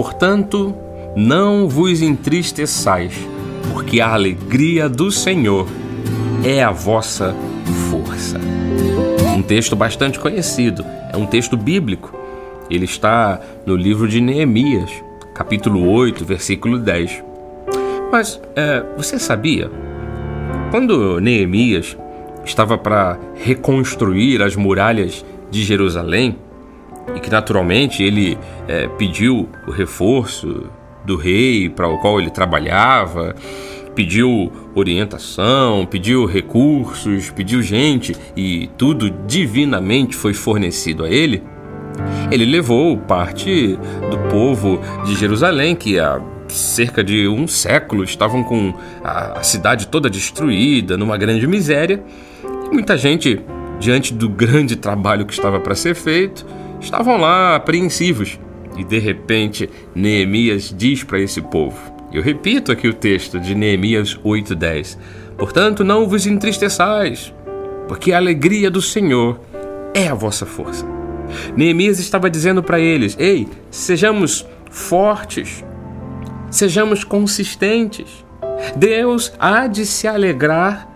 Portanto, não vos entristeçais, porque a alegria do Senhor é a vossa força. Um texto bastante conhecido, é um texto bíblico. Ele está no livro de Neemias, capítulo 8, versículo 10. Mas é, você sabia? Quando Neemias estava para reconstruir as muralhas de Jerusalém, e que naturalmente ele é, pediu o reforço do rei para o qual ele trabalhava, pediu orientação, pediu recursos, pediu gente e tudo divinamente foi fornecido a ele. Ele levou parte do povo de Jerusalém, que há cerca de um século estavam com a, cidade toda destruída, numa grande miséria. E muita gente, diante do grande trabalho que estava para ser feito, estavam lá apreensivos. E de repente, Neemias diz para esse povo: Eu repito aqui o texto de Neemias 8:10. Portanto, não vos entristeçais, porque a alegria do Senhor é a vossa força. Neemias estava dizendo para eles: Ei, sejamos fortes, sejamos consistentes. Deus há de se alegrar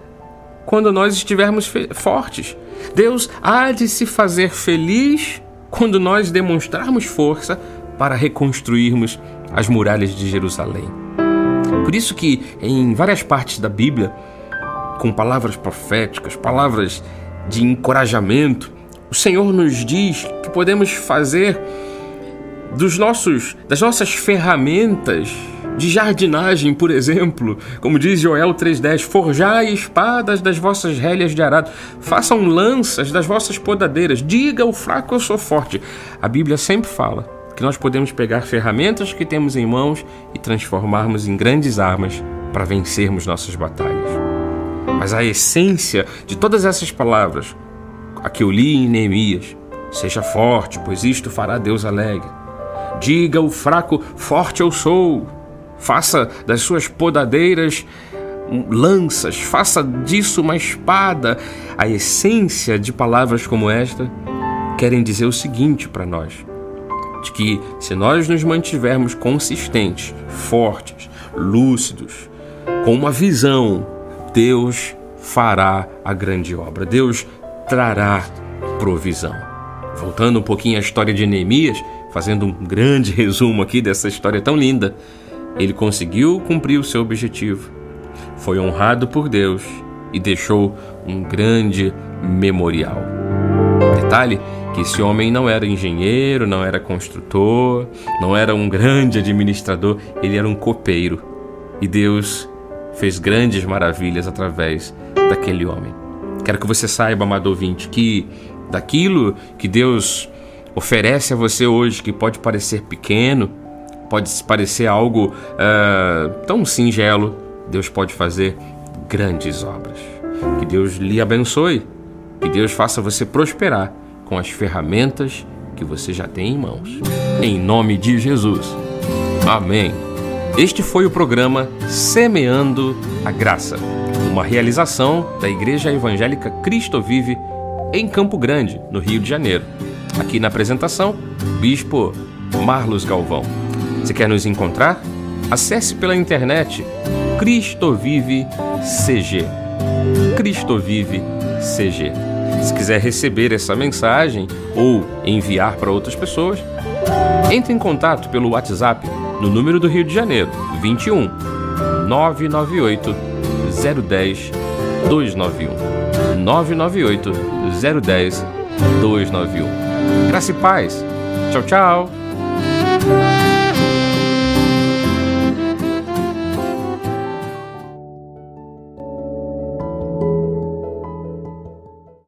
quando nós estivermos fortes. Deus há de se fazer feliz quando nós demonstrarmos força para reconstruirmos as muralhas de Jerusalém. Por isso que em várias partes da Bíblia, com palavras proféticas, palavras de encorajamento, o Senhor nos diz que podemos fazer dos nossos das nossas ferramentas de jardinagem, por exemplo, como diz Joel 3:10, forjai espadas das vossas rélias de arado, façam lanças das vossas podadeiras, diga o fraco eu sou forte. A Bíblia sempre fala que nós podemos pegar ferramentas que temos em mãos e transformarmos em grandes armas para vencermos nossas batalhas. Mas a essência de todas essas palavras, a que eu li em Neemias, seja forte, pois isto fará Deus alegre. Diga o fraco, forte eu sou faça das suas podadeiras lanças, faça disso uma espada. A essência de palavras como esta querem dizer o seguinte para nós: de que se nós nos mantivermos consistentes, fortes, lúcidos, com uma visão, Deus fará a grande obra. Deus trará provisão. Voltando um pouquinho à história de Neemias, fazendo um grande resumo aqui dessa história tão linda. Ele conseguiu cumprir o seu objetivo, foi honrado por Deus e deixou um grande memorial. Detalhe que esse homem não era engenheiro, não era construtor, não era um grande administrador, ele era um copeiro. E Deus fez grandes maravilhas através daquele homem. Quero que você saiba, amado ouvinte, que daquilo que Deus oferece a você hoje, que pode parecer pequeno, pode parecer algo uh, tão singelo, Deus pode fazer grandes obras. Que Deus lhe abençoe, que Deus faça você prosperar com as ferramentas que você já tem em mãos. Em nome de Jesus. Amém. Este foi o programa Semeando a Graça, uma realização da Igreja Evangélica Cristo Vive em Campo Grande, no Rio de Janeiro. Aqui na apresentação, Bispo Marlos Galvão. Se quer nos encontrar? Acesse pela internet Cristo Vive CG. Cristo Vive CG. Se quiser receber essa mensagem ou enviar para outras pessoas, entre em contato pelo WhatsApp no número do Rio de Janeiro, 21 998 010 291. 998 010 291. Graça e paz. Tchau, tchau.